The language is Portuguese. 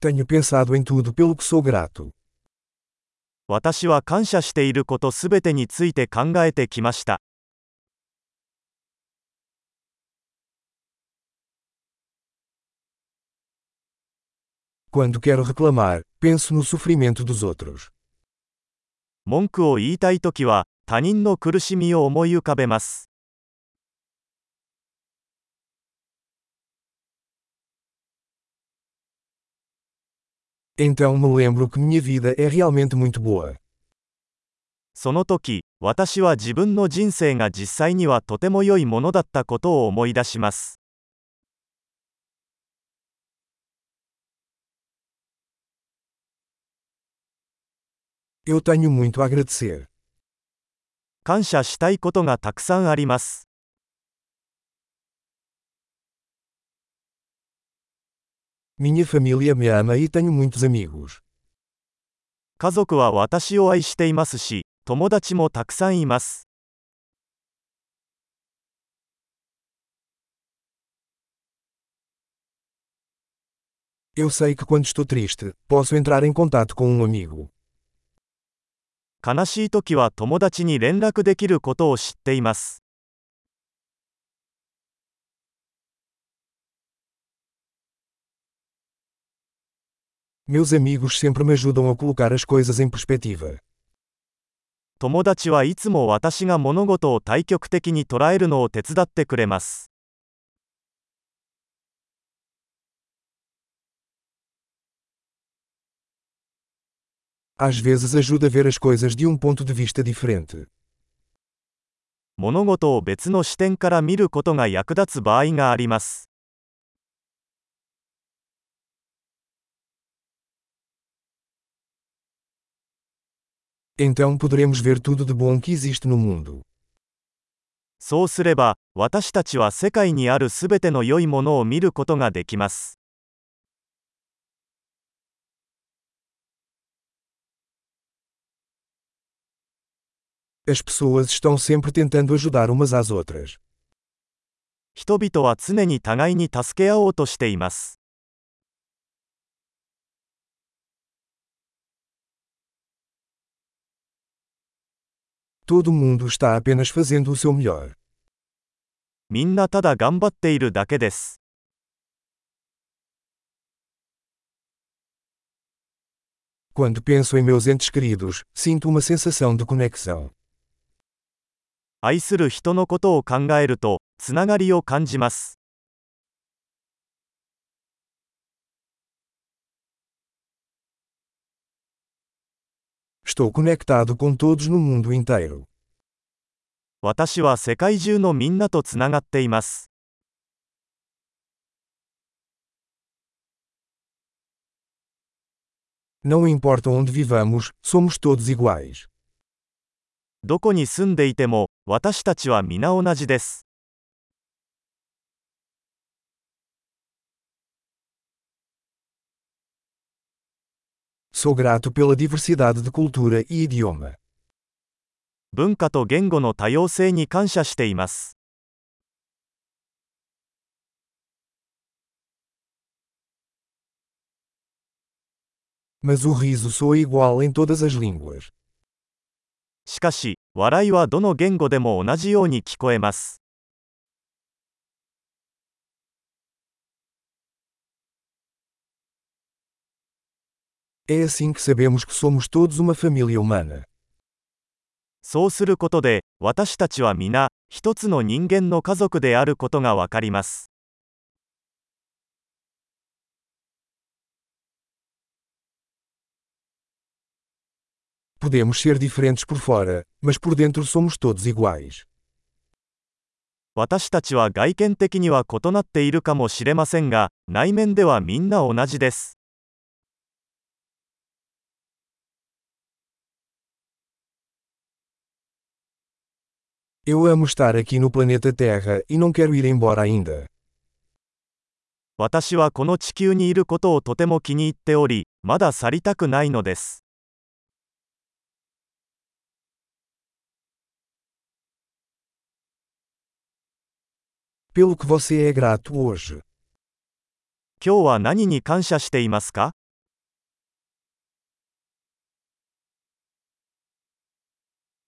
Tenho pensado em tudo pelo que sou grato. 私は感謝していることすべてについて考えてきました。 Quando quero reclamar, penso no sofrimento dos outros. 文句を言いたいときは、他人の苦しみを思い浮かべます。 Então me lembro que minha vida é realmente muito boa. その時、私は自分の人生が実際にはとても良いものだったことを思い出します。 Eu tenho muito a agradecer. 感謝したいことがたくさんあります。 Minha família me ama e tenho muitos amigos. 家族は私を愛していますし、友達もたくさんいます。 Eu sei que quando estou triste, posso entrar em contato com um amigo. 悲しい時は友達に連絡できることを知っています。 Meus amigos sempre me ajudam a colocar as coisas em perspectiva. 友達はいつも私が物事を対極的に捉えるのを手伝ってくれます。Às vezes ajuda a ver as coisas de um ponto de vista diferente. 物事を別の視点から見ることが役立つ場合があります。Então poderemos ver tudo de bom que existe no mundo. そうすれば、私たちは世界にあるすべての良いものを見ることができます。 As pessoas estão sempre tentando ajudar umas às outras. 人々は常に互いに助け合おうとしています。 Todo mundo está apenas fazendo o seu melhor. みんなただ頑張っているだけです。 Quando penso em meus entes queridos, sinto uma sensação de conexão. 愛する人のことを考えると、つながりを感じます。 Estou conectado com todos no mundo inteiro. 私は世界中のみんなとつながっています。 Não importa onde vivamos, somos todos iguais. どこに住んでいても、私たちは皆同じです。 Sou grato pela diversidade de cultura e idioma. 文化と言語の多様性に感謝しています。 Mas o riso soa igual em todas as línguas. しかし、笑いはどの言語でも同じように聞こえます。 É assim que sabemos que somos todos uma família humana. そうすることで、私たちは皆、一つの人間の家族であることがわかります。 Podemos ser diferentes por fora, mas por dentro somos todos iguais. 私たちは外見的には異なっているかもしれませんが、内面ではみんな同じです。 Eu amo estar aqui no planeta Terra e não quero ir embora ainda. 私はこの地球にいることをとても気に入っており、まだ去りたくないのです。 Pelo que você é grato hoje. 今日は何に感謝していますか